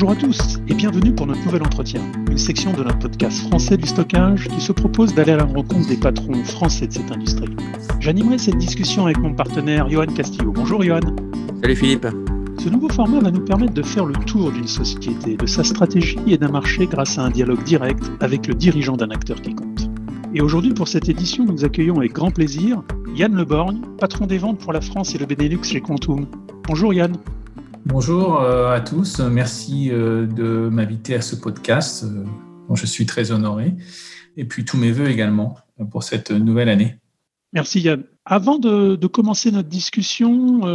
Bonjour à tous et bienvenue pour notre nouvel entretien, une section de notre podcast français du stockage qui se propose d'aller à la rencontre des patrons français de cette industrie. J'animerai cette discussion avec mon partenaire Johan Castillo. Bonjour Johan. Salut Philippe. Ce nouveau format va nous permettre de faire le tour d'une société, de sa stratégie et d'un marché grâce à un dialogue direct avec le dirigeant d'un acteur qui compte. Et aujourd'hui, pour cette édition, nous accueillons avec grand plaisir Yann Leborgne, patron des ventes pour la France et le Benelux chez Quantum. Bonjour Yann. Bonjour euh, à tous, merci euh, de m'inviter à ce podcast euh, dont je suis très honoré, et puis tous mes voeux également pour cette nouvelle année. Merci Yann. Avant de, commencer notre discussion,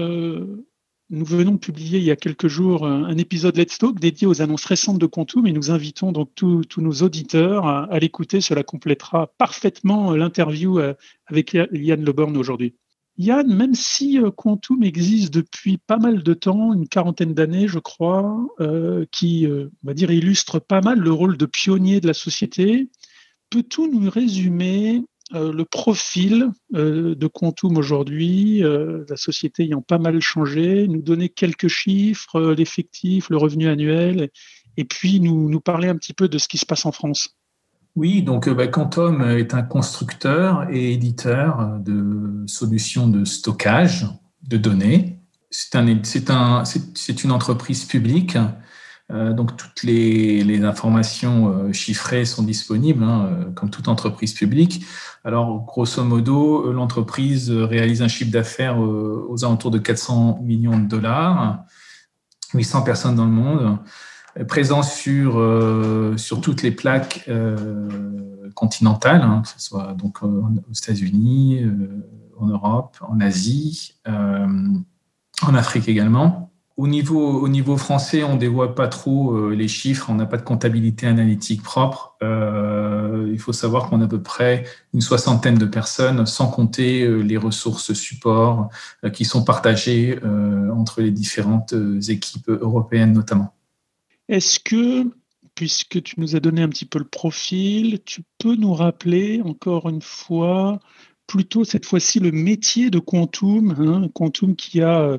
nous venons de publier il y a quelques jours un épisode Let's Talk dédié aux annonces récentes de Quantum et nous invitons donc tous, nos auditeurs à, l'écouter. Cela complétera parfaitement l'interview avec Yann Leborn aujourd'hui. Yann, même si euh, Quantum existe depuis pas mal de temps, une quarantaine d'années, je crois, euh, qui, euh, on va dire, illustre pas mal le rôle de pionnier de la société, peux-tu nous résumer le profil de Quantum aujourd'hui, la société ayant pas mal changé, nous donner quelques chiffres, l'effectif, le revenu annuel, et puis nous parler un petit peu de ce qui se passe en France? Oui, donc euh, bah, Quantum est un constructeur et éditeur de solutions de stockage de données. C'est un, un, une entreprise publique, euh, donc toutes les, informations euh, chiffrées sont disponibles, hein, comme toute entreprise publique. Alors, grosso modo, l'entreprise réalise un chiffre d'affaires aux alentours de 400 millions de dollars, 800 personnes dans le monde présent sur, euh, sur toutes les plaques euh, continentales, hein, que ce soit donc euh, aux États-Unis, en Europe, en Asie, en Afrique également. Au niveau, au niveau français, on ne dévoile pas trop les chiffres, on n'a pas de comptabilité analytique propre. il faut savoir qu'on a à peu près une soixantaine de personnes, sans compter les ressources support qui sont partagées entre les différentes équipes européennes notamment. Est-ce que, puisque tu nous as donné un petit peu le profil, tu peux nous rappeler encore une fois, plutôt cette fois-ci, le métier de Quantum, hein, Quantum qui a euh,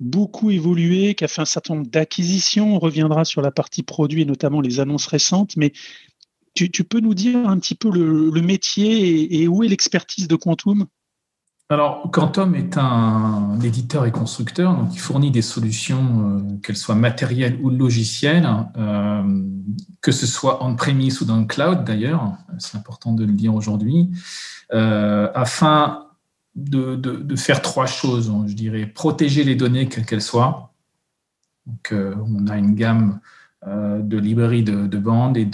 beaucoup évolué, qui a fait un certain nombre d'acquisitions. On reviendra sur la partie produit et notamment les annonces récentes, mais tu, peux nous dire un petit peu le, métier et, où est l'expertise de Quantum? Alors, Quantum est un éditeur et constructeur, donc il fournit des solutions, euh, qu'elles soient matérielles ou logicielles, euh, que ce soit on-premise ou dans le cloud d'ailleurs, c'est important de le dire aujourd'hui, euh, afin de, faire trois choses, je dirais, protéger les données quelles qu'elles soient. Donc, on a une gamme de librairies de, de bandes et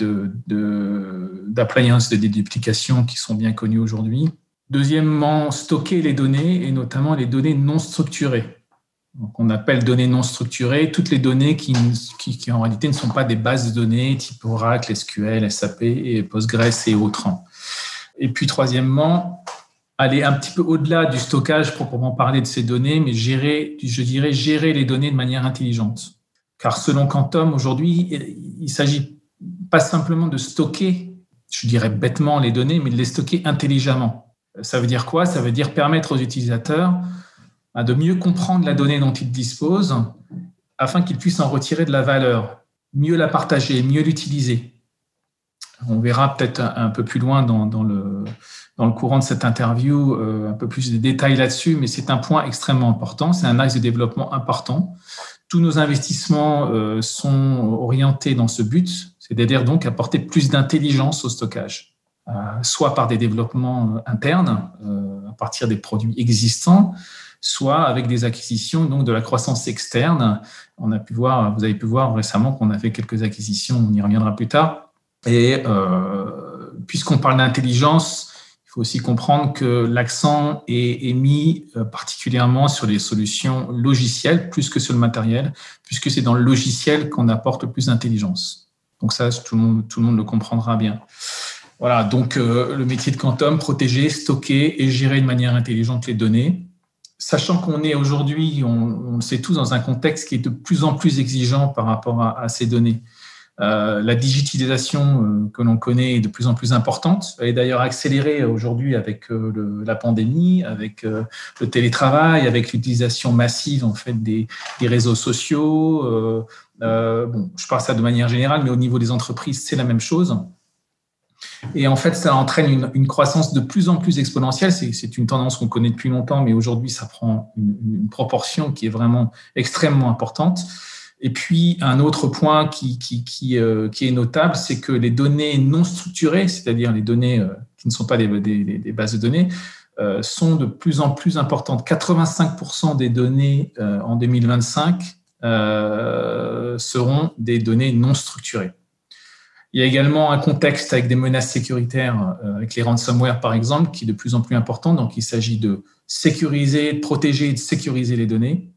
d'appliances de, de déduplication qui sont bien connues aujourd'hui Deuxièmement, stocker les données et notamment les données non structurées. Donc, on appelle données non structurées toutes les données qui, en réalité ne sont pas des bases de données type Oracle, SQL, SAP et Postgres et autres. Et puis troisièmement, aller un petit peu au-delà du stockage proprement parler de ces données, mais gérer, je dirais, gérer les données de manière intelligente. Car selon Quantum, aujourd'hui, il s'agit pas simplement de stocker, je dirais bêtement les données, mais de les stocker intelligemment. Ça veut dire quoi? Ça veut dire permettre aux utilisateurs bah, de mieux comprendre la donnée dont ils disposent afin qu'ils puissent en retirer de la valeur, mieux la partager, mieux l'utiliser. On verra peut-être un peu plus loin dans, le, dans le courant de cette interview euh, un peu plus de détails là-dessus, mais c'est un point extrêmement important, c'est un axe de développement important. Tous nos investissements euh, sont orientés dans ce but, c'est-à-dire donc apporter plus d'intelligence au stockage. Euh, soit par des développements euh, internes euh, à partir des produits existants, soit avec des acquisitions, donc de la croissance externe. On a pu voir, vous avez pu voir récemment qu'on a fait quelques acquisitions, on y reviendra plus tard. Et puisqu'on parle d'intelligence, il faut aussi comprendre que l'accent est, mis particulièrement sur les solutions logicielles plus que sur le matériel, puisque c'est dans le logiciel qu'on apporte le plus d'intelligence. Donc ça, tout le, monde, tout le monde le comprendra bien. Voilà, donc euh, le métier de Quantum, protéger, stocker et gérer de manière intelligente les données. Sachant qu'on est aujourd'hui, on, le sait tous, dans un contexte qui est de plus en plus exigeant par rapport à, ces données. Euh, la digitalisation euh, que l'on connaît est de plus en plus importante. Elle est d'ailleurs accélérée aujourd'hui avec la pandémie, avec le télétravail, avec l'utilisation massive en fait des, réseaux sociaux. bon, je parle ça de manière générale, mais au niveau des entreprises, c'est la même chose. Et en fait, ça entraîne une, croissance de plus en plus exponentielle. C'est une tendance qu'on connaît depuis longtemps, mais aujourd'hui, ça prend une, proportion qui est vraiment extrêmement importante. Et puis, un autre point qui, euh, est notable, c'est que les données non structurées, c'est-à-dire les données euh, qui ne sont pas des bases de données, euh, sont de plus en plus importantes. 85% des données en 2025 seront des données non structurées. Il y a également un contexte avec des menaces sécuritaires, avec les ransomware par exemple, qui est de plus en plus important. Donc, il s'agit de sécuriser, de protéger et de sécuriser les données.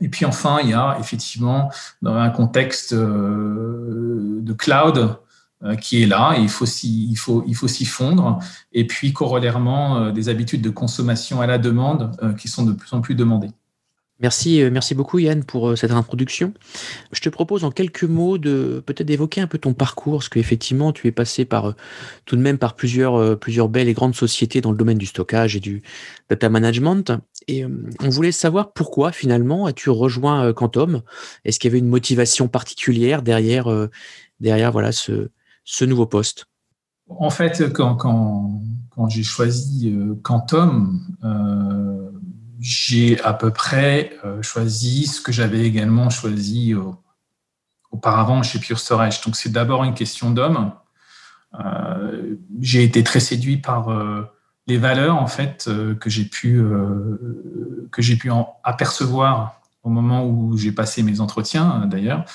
Et puis enfin, il y a effectivement un contexte euh, de cloud euh, qui est là, et il faut s'y il faut, s'y fondre. Et puis corollairement, euh, des habitudes de consommation à la demande qui sont de plus en plus demandées. Merci, euh, merci beaucoup Yann pour euh, cette introduction. Je te propose en quelques mots de peut-être d'évoquer un peu ton parcours, parce qu'effectivement tu es passé par euh, tout de même par plusieurs, plusieurs belles et grandes sociétés dans le domaine du stockage et du data management. Et on voulait savoir pourquoi finalement as-tu rejoint Quantum? Est-ce qu'il y avait une motivation particulière derrière, derrière voilà ce, ce nouveau poste? En fait, quand, quand, quand j'ai choisi Quantum, j'ai à peu près euh, choisi ce que j'avais également choisi auparavant chez Pure Storage. Donc c'est d'abord une question d'homme. Euh, j'ai été très séduit par euh, les valeurs en fait que j'ai pu que j'ai pu apercevoir au moment où j'ai passé mes entretiens d'ailleurs,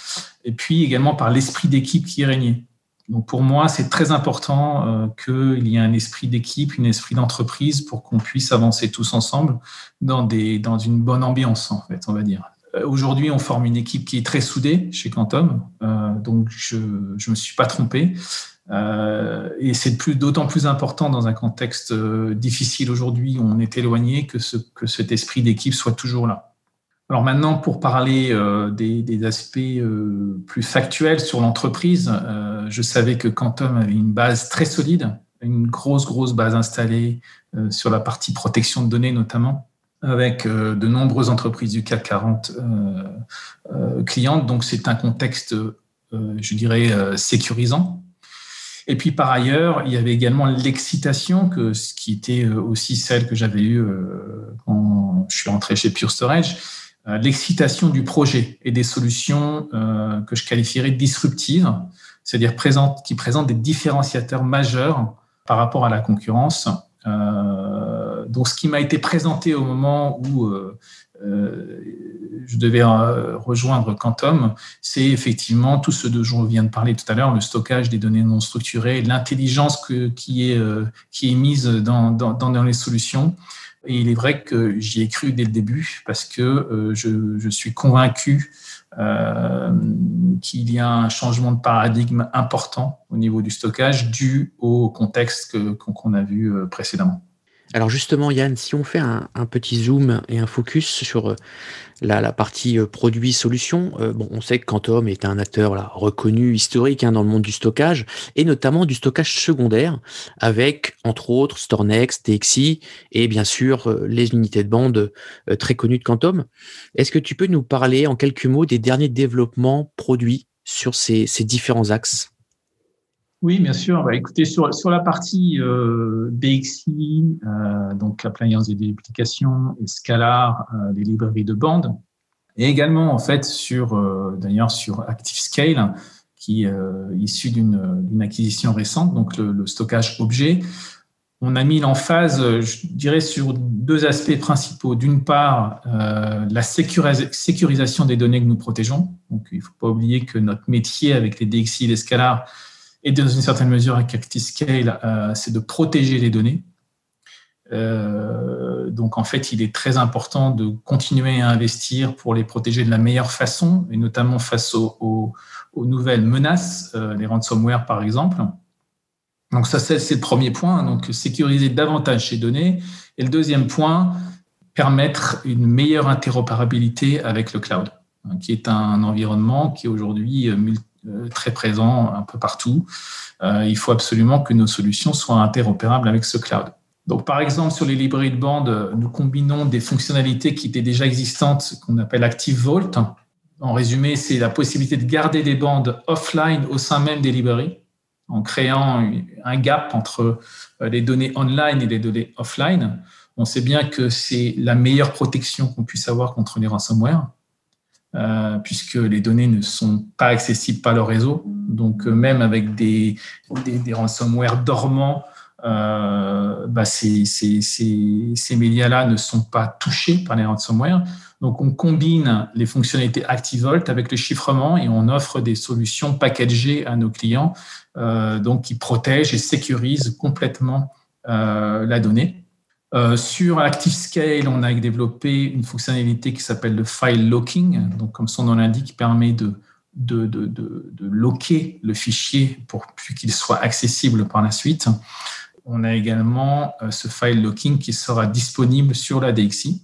et puis également par l'esprit d'équipe qui régnait. Donc pour moi, c'est très important euh, qu'il y ait un esprit d'équipe, un esprit d'entreprise pour qu'on puisse avancer tous ensemble dans, des, dans une bonne ambiance, en fait, on va dire. Euh, aujourd'hui, on forme une équipe qui est très soudée chez Quantum, euh, donc je ne me suis pas trompé. et c'est d'autant plus important dans un contexte difficile aujourd'hui où on est éloigné que, ce, que cet esprit d'équipe soit toujours là. Alors maintenant, pour parler euh, des, aspects euh, plus factuels sur l'entreprise, euh, je savais que Quantum avait une base très solide, une grosse, grosse base installée sur la partie protection de données notamment, avec de nombreuses entreprises du CAC 40 clientes. Donc c'est un contexte, je dirais, sécurisant. Et puis par ailleurs, il y avait également l'excitation, que ce qui était aussi celle que j'avais eue quand je suis rentré chez Pure Storage, euh, l'excitation du projet et des solutions euh, que je qualifierais disruptives, c'est-à-dire qui présentent des différenciateurs majeurs par rapport à la concurrence. Euh, donc, ce qui m'a été présenté au moment où je devais rejoindre Quantum, c'est effectivement tout ce dont je viens de parler tout à l'heure, le stockage des données non structurées, l'intelligence qui, est, qui est mise dans, dans, dans les solutions. Il est vrai que j'y ai cru dès le début parce que euh, je, je, suis convaincu euh, qu'il y a un changement de paradigme important au niveau du stockage dû au contexte qu'on a vu euh, précédemment. Alors justement, Yann, si on fait un, petit zoom et un focus sur euh, la, partie euh, produit-solution, euh, bon, on sait que Quantum est un acteur reconnu, historique hein, dans le monde du stockage, et notamment du stockage secondaire, avec entre autres StoreNext, TXI, et bien sûr les unités de bande très connues de Quantum. Est-ce que tu peux nous parler en quelques mots des derniers développements produits sur ces différents axes? Oui, bien sûr. Bah, écoutez, sur, sur la partie euh, DXI, euh, donc et applications, et Scalar, euh, les librairies de bande, et également en fait sur euh, d'ailleurs sur ActiveScale, qui est issu d'une acquisition récente, donc le, stockage objet. On a mis l'emphase, je dirais, sur deux aspects principaux. D'une part, la sécurisation des données que nous protégeons. Donc, il ne faut pas oublier que notre métier avec les DXI et les Scalar, et dans une certaine mesure avec ActiveScale, euh, c'est de protéger les données. Euh, donc en fait, il est très important de continuer à investir pour les protéger de la meilleure façon, et notamment face aux, nouvelles menaces, euh, les ransomware par exemple. Donc ça, c'est le premier point, donc sécuriser davantage ces données. Et le deuxième point, permettre une meilleure interopérabilité avec le cloud, hein, qui est un environnement qui est aujourd'hui très présent un peu partout. il faut absolument que nos solutions soient interopérables avec ce cloud. Donc, par exemple, sur les librairies de bande, nous combinons des fonctionnalités qui étaient déjà existantes, qu'on appelle Active Vault. En résumé, c'est la possibilité de garder des bandes offline au sein même des librairies, en créant un gap entre euh, les données online et les données offline. On sait bien que c'est la meilleure protection qu'on puisse avoir contre les ransomware, euh, puisque les données ne sont pas accessibles par le réseau. Donc, euh, même avec des, des, des ransomware dormants, euh, bah ces, ces, ces, médias-là ne sont pas touchés par les ransomware. Donc, on combine les fonctionnalités ActiveVault avec le chiffrement et on offre des solutions packagées à nos clients, euh, donc qui protègent et sécurisent complètement euh, la donnée. Euh, sur ActiveScale, on a développé une fonctionnalité qui s'appelle le file locking. Donc, comme son nom l'indique, permet de, de, de, de, de locker le fichier pour qu'il soit accessible par la suite on a également euh, ce file locking qui sera disponible sur la DXI,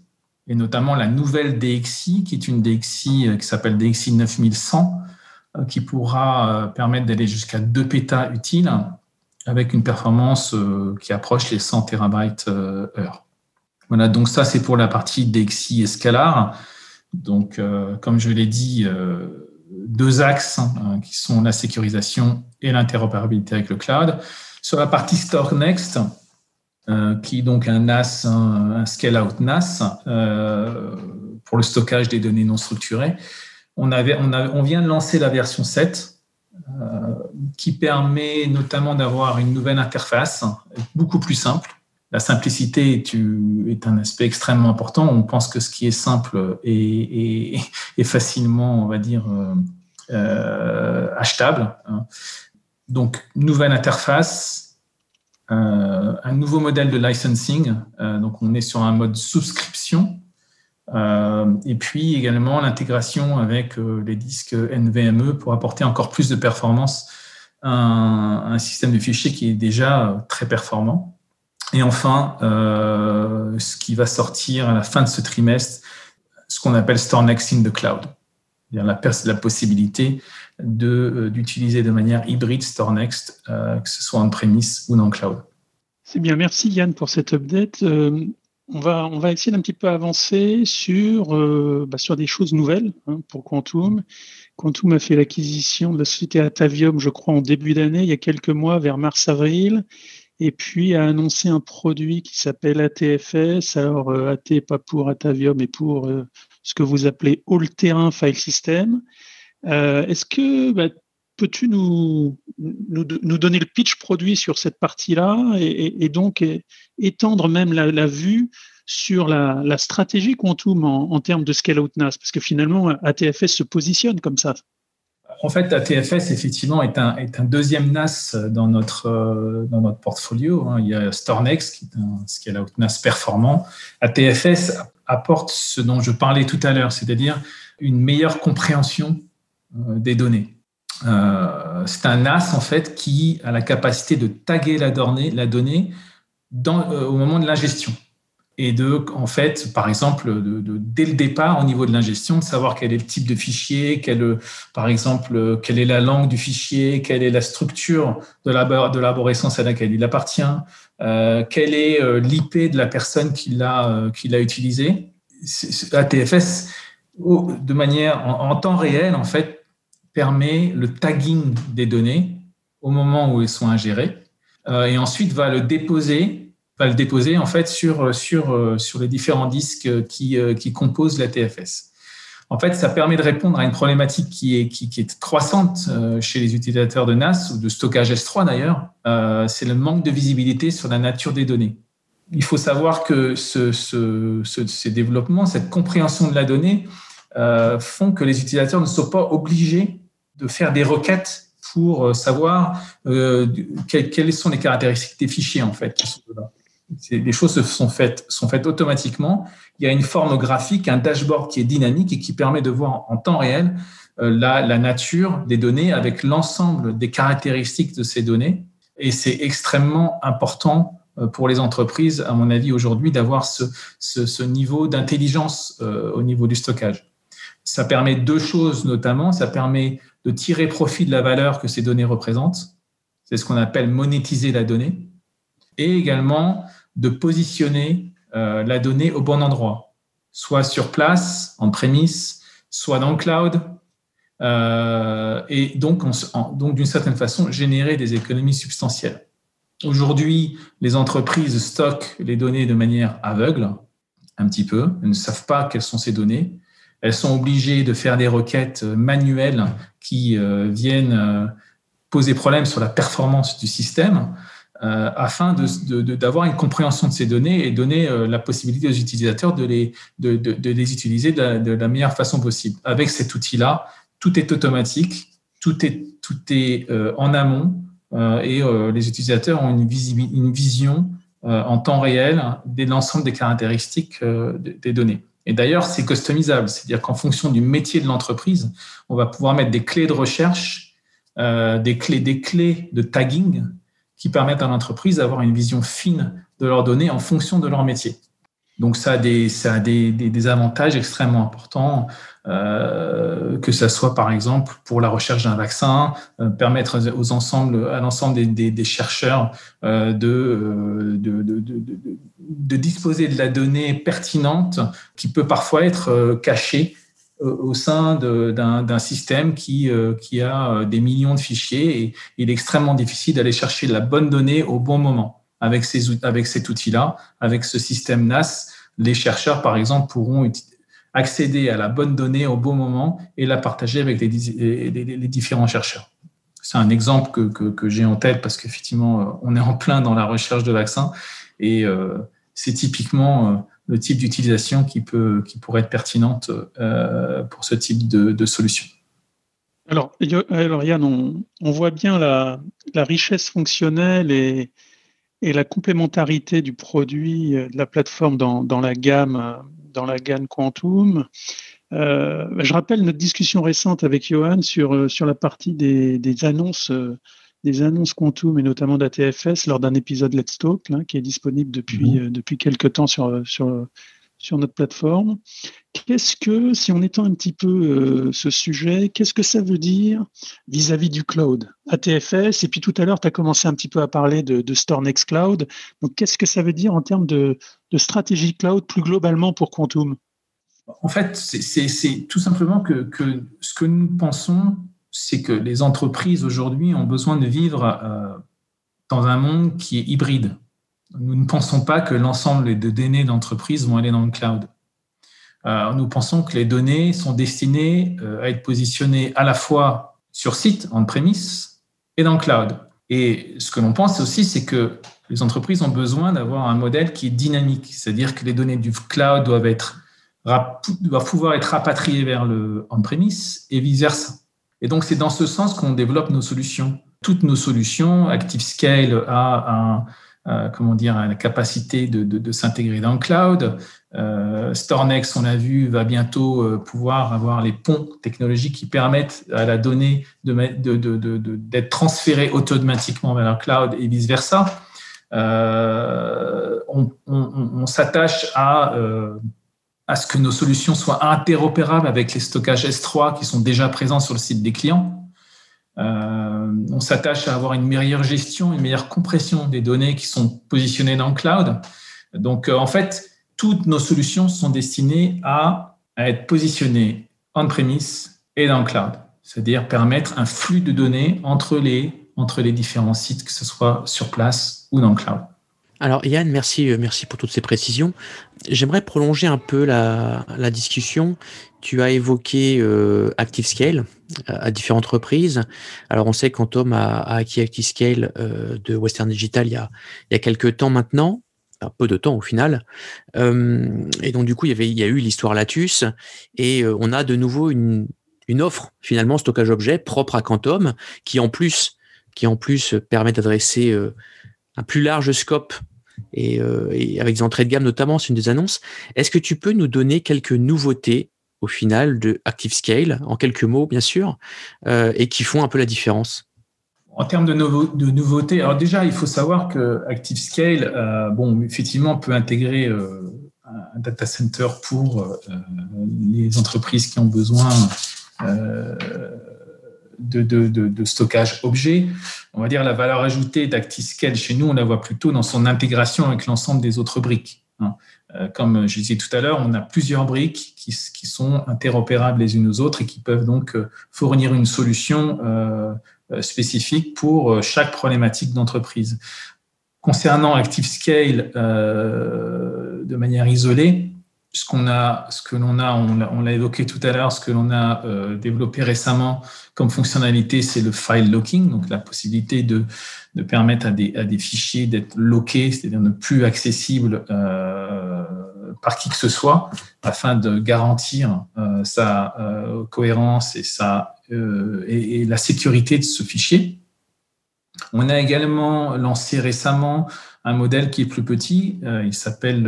et notamment la nouvelle DXI, qui est une DXI euh, qui s'appelle DXI 9100, euh, qui pourra permettre d'aller jusqu'à 2 pétas utiles avec une performance qui approche les 100 terabytes heure. Voilà, donc ça c'est pour la partie DXI Escalar. Donc, comme je l'ai dit, deux axes hein, qui sont la sécurisation et l'interopérabilité avec le cloud. Sur la partie Store Next, euh, qui est donc un NAS, un, scale-out NAS euh, pour le stockage des données non structurées, on, avait, on, on vient de lancer la version 7 euh, qui permet notamment d'avoir une nouvelle interface beaucoup plus simple. La simplicité est, un aspect extrêmement important. On pense que ce qui est simple est, facilement, on va dire, achetable. Hein. Donc, nouvelle interface, euh, un nouveau modèle de licensing. Euh, donc, on est sur un mode souscription. Euh, et puis également l'intégration avec les disques NVMe pour apporter encore plus de performance à un, système de fichiers qui est déjà très performant. Et enfin, ce qui va sortir à la fin de ce trimestre, ce qu'on appelle Store Next in the Cloud. La, la possibilité euh, d'utiliser de, manière hybride StoreNext, euh, que ce soit en premise ou dans cloud. C'est bien, merci Yann pour cette update. Euh, on, va, on va essayer d'un petit peu avancer sur, bah, sur des choses nouvelles hein, pour Quantum. Quantum a fait l'acquisition de la société Atavium, je crois, en début d'année, il y a quelques mois, vers mars-avril et puis a annoncé un produit qui s'appelle ATFS. Alors, AT pas pour Atavium, mais pour ce que vous appelez All Terrain File System. Euh, est-ce que bah, peux-tu nous, nous, donner le pitch produit sur cette partie-là et, donc étendre même la, vue sur la, stratégie Quantum en, en, termes de scale-out NAS? Parce que finalement, ATFS se positionne comme ça. En fait, ATFS, effectivement, est un, est un deuxième NAS dans notre, dans notre portfolio. Hein. Il y a StoreNext, qui est un scale-out NAS performant. ATFS apporte ce dont je parlais tout à l'heure, c'est-à-dire une meilleure compréhension euh, des données. Euh, c'est un NAS en fait qui a la capacité de taguer la donnée, la donnée euh, au moment de l'ingestion et de, en fait, par exemple, de, dès le départ, au niveau de l'ingestion, de savoir quel est le type de fichier, quel, par exemple, quelle est la langue du fichier, quelle est la structure de l'arborescence à laquelle il appartient, euh, quel est l'IP de la personne qui l'a qui l'a utilisé. ATFS, de manière en, en, temps réel, en fait, permet le tagging des données au moment où elles sont ingérées euh, et ensuite va le déposer, va le déposer en fait sur, sur, euh, sur les différents disques qui, euh, qui composent la TFS. En fait, ça permet de répondre à une problématique qui est, qui, est croissante chez les utilisateurs de NAS ou de stockage S3 d'ailleurs, c'est le manque de visibilité sur la nature des données. Il faut savoir que ce, ce, ces développements, cette compréhension de la donnée, font que les utilisateurs ne sont pas obligés de faire des requêtes pour euh, savoir euh, quelles, sont les caractéristiques des fichiers en fait. Les choses sont faites, sont faites automatiquement. Il y a une forme graphique, un dashboard qui est dynamique et qui permet de voir en temps réel euh, la, la nature des données avec l'ensemble des caractéristiques de ces données. Et c'est extrêmement important pour les entreprises, à mon avis, aujourd'hui, d'avoir ce, ce, ce, niveau d'intelligence au niveau du stockage. Ça permet deux choses notamment. Ça permet de tirer profit de la valeur que ces données représentent. C'est ce qu'on appelle monétiser la donnée. Et également de positionner euh, la donnée au bon endroit, soit sur place, en prémisse, soit dans le cloud, euh, et donc, donc d'une certaine façon, générer des économies substantielles. Aujourd'hui, les entreprises stockent les données de manière aveugle, un petit peu, elles ne savent pas quelles sont ces données. Elles sont obligées de faire des requêtes manuelles qui euh, viennent euh, poser problème sur la performance du système. Euh, afin d'avoir une compréhension de ces données et donner euh, la possibilité aux utilisateurs de les, utiliser de la, meilleure façon possible. Avec cet outil-là, tout est automatique, tout est, euh, en amont et les utilisateurs ont une vision en temps réel de l'ensemble des caractéristiques des données. Et d'ailleurs, c'est customisable, c'est-à-dire qu'en fonction du métier de l'entreprise, on va pouvoir mettre des clés de recherche, des, clés, des clés de tagging qui permettent à l'entreprise d'avoir une vision fine de leurs données en fonction de leur métier. Donc ça a des, avantages extrêmement importants, euh, que ce soit par exemple pour la recherche d'un vaccin, euh, permettre aux ensembles, à l'ensemble des, chercheurs euh, de, de, disposer de la donnée pertinente qui peut parfois être cachée au sein d'un système qui, qui a des millions de fichiers et il est extrêmement difficile d'aller chercher la bonne donnée au bon moment. Avec, ces, avec cet outil-là, avec ce système NAS, les chercheurs, par exemple, pourront accéder à la bonne donnée au bon moment et la partager avec les, différents chercheurs. C'est un exemple que, que, j'ai en tête parce qu'effectivement, euh, on est en plein dans la recherche de vaccins et c'est typiquement le type d'utilisation qui, qui pourrait être pertinente euh, pour ce type de, solution. Alors, alors Yann, on, voit bien la, richesse fonctionnelle et, et, la complémentarité du produit euh, de la plateforme dans, dans la gamme dans la gamme Quantum. Euh, je rappelle notre discussion récente avec Johan sur, sur la partie des, des annonces des annonces Quantum et notamment d'ATFS lors d'un épisode Let's Talk qui est disponible depuis, euh, depuis quelques temps sur, sur, sur notre plateforme. Qu'est-ce que, si on étend un petit peu euh, ce sujet, qu'est-ce que ça veut dire vis-à-vis du cloud? ATFS, et puis tout à l'heure, tu as commencé un petit peu à parler de, de StoreNext Cloud. Donc, qu'est-ce que ça veut dire en termes de, stratégie cloud plus globalement pour Quantum? En fait, c'est tout simplement que, que ce que nous pensons, c'est que les entreprises aujourd'hui ont besoin de vivre euh, dans un monde qui est hybride. Nous ne pensons pas que l'ensemble des données d'entreprise vont aller dans le cloud. Euh, nous pensons que les données sont destinées euh, à être positionnées à la fois sur site, en prémisse, et dans le cloud. Et ce que l'on pense aussi, c'est que les entreprises ont besoin d'avoir un modèle qui est dynamique, c'est-à-dire que les données du cloud doivent, être, doivent pouvoir être rapatriées vers le on-premise et vice-versa. Et donc, c'est dans ce sens qu'on développe nos solutions. Toutes nos solutions, ActiveScale a un, comment dire, la capacité de, de, s'intégrer dans le cloud. Euh, StoreNext, on l'a vu, va bientôt euh, pouvoir avoir les ponts technologiques qui permettent à la donnée d'être transférée automatiquement vers le cloud et vice-versa. Euh, on, on, s'attache à euh, à ce que nos solutions soient interopérables avec les stockages S3 qui sont déjà présents sur le site des clients. Euh, on s'attache à avoir une meilleure gestion, une meilleure compression des données qui sont positionnées dans le cloud. Donc, euh, en fait, toutes nos solutions sont destinées à, être positionnées on-premise et dans le cloud, c'est-à-dire permettre un flux de données entre les, entre les différents sites, que ce soit sur place ou dans le cloud. Alors Yann, merci, euh, merci pour toutes ces précisions. J'aimerais prolonger un peu la, discussion. Tu as évoqué euh, ActiveScale euh, à différentes reprises. Alors on sait qu'Antom a, a acquis ActiveScale de Western Digital il y a, quelques temps maintenant. Un peu de temps au final. et donc du coup, il y, avait, il y a eu l'histoire Latus et on a de nouveau une, une offre finalement stockage objet propre à Quantum qui en plus qui en plus permet d'adresser un plus large scope euh, et, avec des entrées de gamme notamment, c'est une des annonces. Est-ce que tu peux nous donner quelques nouveautés au final de ActiveScale, en quelques mots bien sûr, euh, et qui font un peu la différence en termes de, nouveautés, alors déjà, il faut savoir que ActiveScale, euh, bon, effectivement, peut intégrer un data center pour les entreprises qui ont besoin de, de, stockage objet. On va dire la valeur ajoutée d'ActiveScale chez nous, on la voit plutôt dans son intégration avec l'ensemble des autres briques. Hein. Euh, comme je disais tout à l'heure, on a plusieurs briques qui, sont interopérables les unes aux autres et qui peuvent donc euh, fournir une solution euh, spécifique pour chaque problématique d'entreprise. Concernant ActiveScale euh, de manière isolée, ce qu'on a, ce que l'on a, on l'a évoqué tout à l'heure, ce que l'on a euh, développé récemment comme fonctionnalité, c'est le file locking, donc la possibilité de, de permettre à des, à des fichiers d'être lockés, c'est-à-dire ne plus accessibles euh, par qui que ce soit, afin de garantir euh, sa euh, cohérence et, sa, euh, et, et, la sécurité de ce fichier. On a également lancé récemment un modèle qui est plus petit, il s'appelle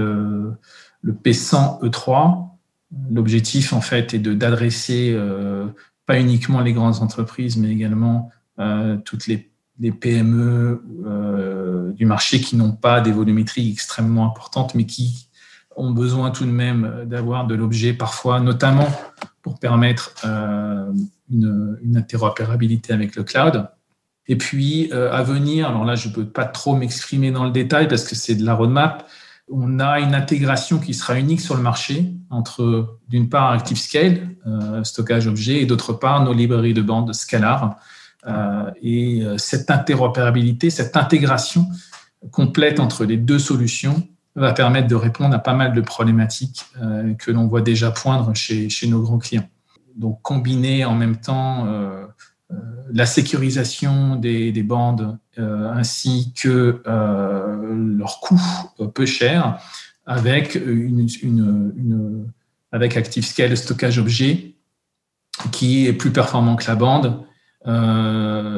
le P100 E3. L'objectif, en fait, est d'adresser euh, pas uniquement les grandes entreprises, mais également euh, toutes les, PME euh, du marché qui n'ont pas des volumétries extrêmement importantes, mais qui ont besoin tout de même d'avoir de l'objet parfois, notamment pour permettre une, une, interopérabilité avec le cloud. Et puis, à venir, alors là, je ne peux pas trop m'exprimer dans le détail parce que c'est de la roadmap, on a une intégration qui sera unique sur le marché entre, d'une part, ActiveScale, euh, stockage objet, et d'autre part, nos librairies de bande Scalar. Euh, et euh, cette interopérabilité, cette intégration complète entre les deux solutions va permettre de répondre à pas mal de problématiques que l'on voit déjà poindre chez, nos grands clients. Donc, combiner en même temps la sécurisation des, bandes euh, ainsi que euh, leur coût peu cher avec une, ActiveScale stockage objet qui est plus performant que la bande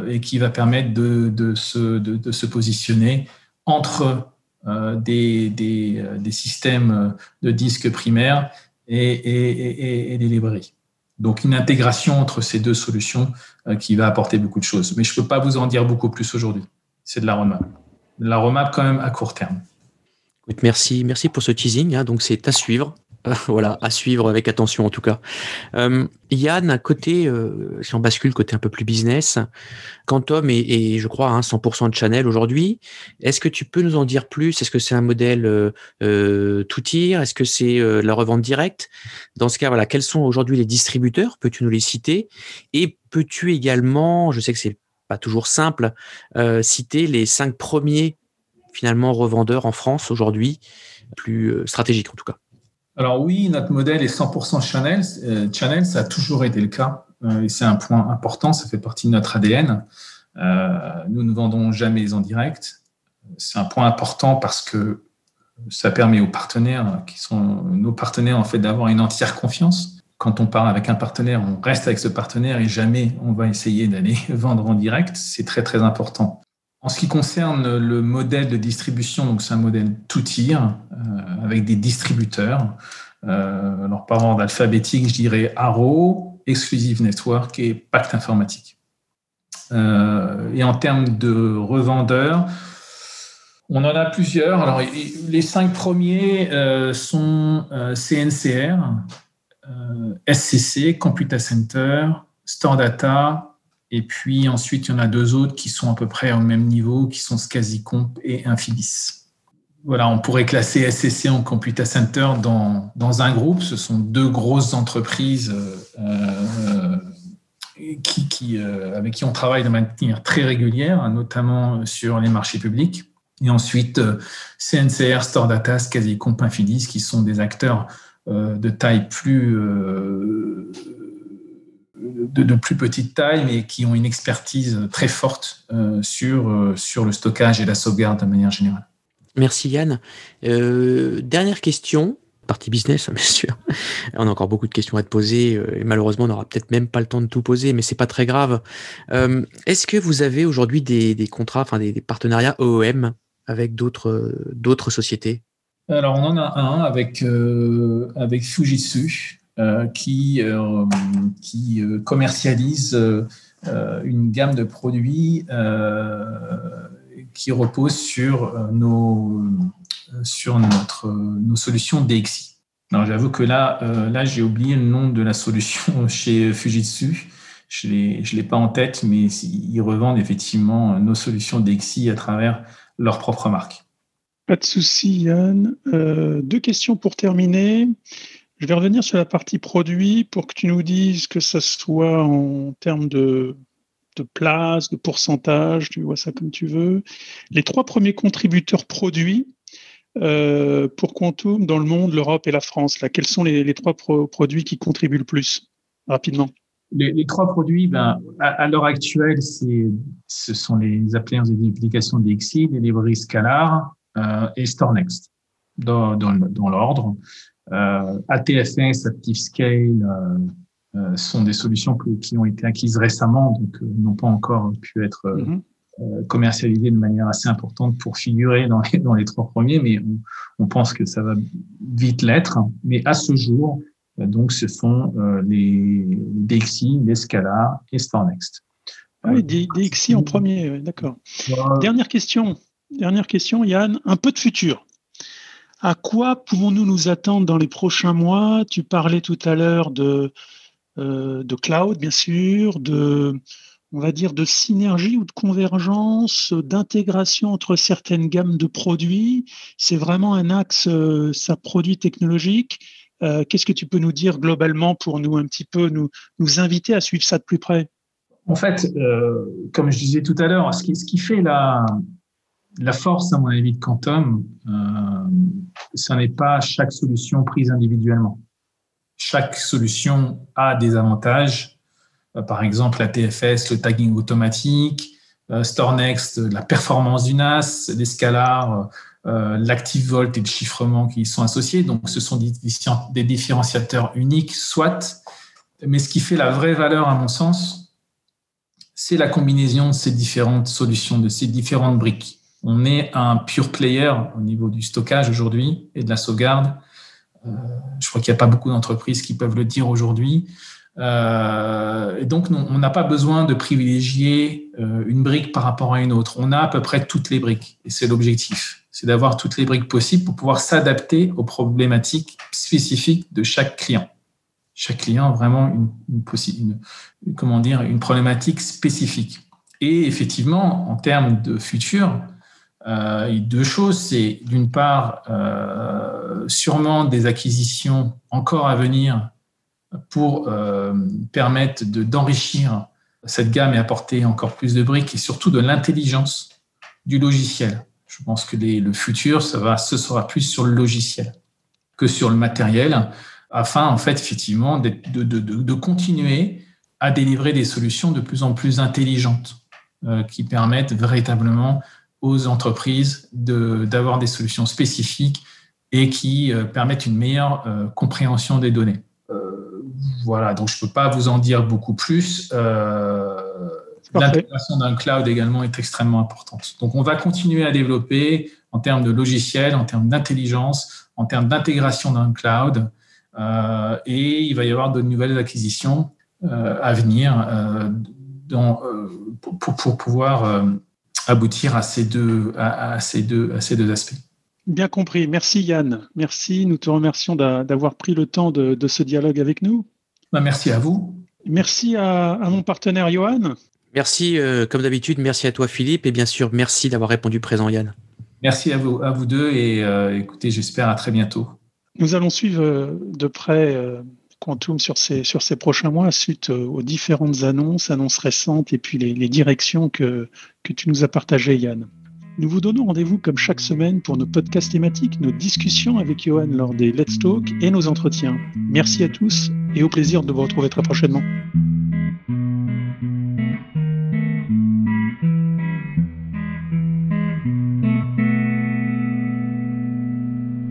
et qui va permettre de, se, positionner entre des, des, systèmes de disques primaires et des librairies. Donc une intégration entre ces deux solutions euh, qui va apporter beaucoup de choses. Mais je ne peux pas vous en dire beaucoup plus aujourd'hui. C'est de la roadmap. De la roadmap quand même à court terme. Merci, merci pour ce teasing. Hein. Donc c'est à suivre. Voilà, à suivre avec attention en tout cas. Euh, Yann, un côté, euh, si on bascule côté un peu plus business, Quantum est, je crois, hein, 100% de Chanel aujourd'hui. Est-ce que tu peux nous en dire plus? Est-ce que c'est un modèle euh, euh tout tir? Est-ce que c'est euh, la revente directe? Dans ce cas, voilà, quels sont aujourd'hui les distributeurs? Peux-tu nous les citer? Et peux-tu également, je sais que c'est pas toujours simple, euh, citer les cinq premiers finalement revendeurs en France aujourd'hui, plus stratégiques en tout cas? Alors oui, notre modèle est 100% Chanel. Euh, Channel, ça a toujours été le cas. Euh, et c'est un point important, ça fait partie de notre ADN. Euh, nous ne vendons jamais en direct. C'est un point important parce que ça permet aux partenaires, qui sont nos partenaires, en fait, d'avoir une entière confiance. Quand on parle avec un partenaire, on reste avec ce partenaire et jamais on va essayer d'aller vendre en direct. C'est très, très important. En ce qui concerne le modèle de distribution, donc c'est un modèle tout tir euh, avec des distributeurs. Euh, alors par ordre alphabétique, je dirais Arrow, Exclusive Network et Pacte Informatique. Euh, et en termes de revendeurs, on en a plusieurs. Alors les cinq premiers sont CNCR, SCC, Computer Center, Store Data, et puis ensuite, il y en a deux autres qui sont à peu près au même niveau, qui sont SCSIComp et Infibis. Voilà, on pourrait classer SCC en Computer Center dans, dans un groupe. Ce sont deux grosses entreprises euh, qui, euh, avec qui on travaille de manière très régulière, notamment sur les marchés publics. Et ensuite, euh, CNCR, Store Data, SCSIComp, Infidis, qui sont des acteurs de taille plus de, plus petite taille, mais qui ont une expertise très forte euh, sur, euh, sur le stockage et la sauvegarde de manière générale. Merci Yann. Euh, dernière question, partie business bien sûr. On a encore beaucoup de questions à te poser et malheureusement on n'aura peut-être même pas le temps de tout poser, mais c'est pas très grave. Est-ce que vous avez aujourd'hui des, contrats, enfin des, partenariats OEM avec d'autres sociétés? Alors on en a un avec avec Fujitsu qui, euh, qui euh, commercialise une gamme de produits qui repose sur nos, sur notre, nos solutions DXI. Alors j'avoue que là, là j'ai oublié le nom de la solution chez Fujitsu, Je ne l'ai pas en tête, mais ils revendent effectivement nos solutions DXI à travers leur propre marque. Pas de souci, Yann. Euh, deux questions pour terminer. Je vais revenir sur la partie produit pour que tu nous dises que ça soit en termes de, de place, de pourcentage, tu vois ça comme tu veux. Les trois premiers contributeurs produits euh, pour Quantum dans le monde, l'Europe et la France, là, quels sont les, trois produits qui contribuent le plus rapidement? Les, trois produits, ben, à, l'heure actuelle, ce sont les applications DXI, les librairies Scalar euh, et StoreNext, dans, dans, l'ordre. Euh, ATFS, ActiveScale, euh, euh, sont des solutions qui ont été acquises récemment, donc euh, n'ont pas encore pu être mm-hmm. Euh, commercialisées de manière assez importante pour figurer dans les, dans les trois premiers, mais on, on pense que ça va vite l'être. Mais à ce jour, donc, ce sont les DXI, les Scala et StarNext. Ah oui, DXI en premier, d'accord. Dernière question, dernière question, Yann, un peu de futur. À quoi pouvons-nous nous attendre dans les prochains mois? Tu parlais tout à l'heure de, euh, de cloud, bien sûr, de, on va dire, de synergie ou de convergence, d'intégration entre certaines gammes de produits. C'est vraiment un axe, euh, ça produit technologique. Euh, qu'est-ce que tu peux nous dire globalement pour nous un petit peu nous, nous inviter à suivre ça de plus près? En fait, euh, comme je disais tout à l'heure, ce qui, ce qui fait la, la force, à mon avis, de Quantum, euh, ce n'est pas chaque solution prise individuellement. Chaque solution a des avantages. Euh, par exemple, la TFS, le tagging automatique, euh, StoreNext, la performance du NAS, l'escalar, euh, l'active volt et le chiffrement qui y sont associés. Donc, ce sont des, différenciateurs uniques, soit. Mais ce qui fait la vraie valeur, à mon sens, c'est la combinaison de ces différentes solutions, de ces différentes briques. On est un pure player au niveau du stockage aujourd'hui et de la sauvegarde. Euh, je crois qu'il n'y a pas beaucoup d'entreprises qui peuvent le dire aujourd'hui. Euh, et donc, on n'a pas besoin de privilégier euh, une brique par rapport à une autre. On a à peu près toutes les briques et c'est l'objectif. C'est d'avoir toutes les briques possibles pour pouvoir s'adapter aux problématiques spécifiques de chaque client. Chaque client a vraiment comment dire, une problématique spécifique. Et effectivement, en termes de futur, euh, deux choses. C'est d'une part, euh, sûrement des acquisitions encore à venir pour euh, permettre d'enrichir cette gamme et apporter encore plus de briques et surtout de l'intelligence du logiciel. Je pense que le futur, ça va, ce sera plus sur le logiciel que sur le matériel, afin en fait effectivement de, de, de, de continuer à délivrer des solutions de plus en plus intelligentes qui permettent véritablement aux entreprises d'avoir des solutions spécifiques et qui euh, permettent une meilleure euh, compréhension des données. Euh, voilà, donc je ne peux pas vous en dire beaucoup plus. L'intégration d'un cloud également est extrêmement importante. Donc on va continuer à développer en termes de logiciels, en termes d'intelligence, en termes d'intégration d'un cloud. et il va y avoir de nouvelles acquisitions à venir dans, pour, pour, pouvoir aboutir à ces deux, à, ces deux, à ces deux aspects. Bien compris. Merci Yann. Merci. Nous te remercions d'avoir pris le temps de, ce dialogue avec nous. Bah, merci à vous. Merci à, mon partenaire Johan. Merci, euh, comme d'habitude, merci à toi Philippe et bien sûr, merci d'avoir répondu présent Yann. Merci à vous, à vous deux et euh, écoutez, j'espère à très bientôt. Nous allons suivre euh, de près Quantum sur ces, sur ces prochains mois suite euh, aux différentes annonces, annonces récentes et puis les, les directions que, que tu nous as partagées, Yann. Nous vous donnons rendez-vous comme chaque semaine pour nos podcasts thématiques, nos discussions avec Johan lors des Let's Talk et nos entretiens. Merci à tous et au plaisir de vous retrouver très prochainement.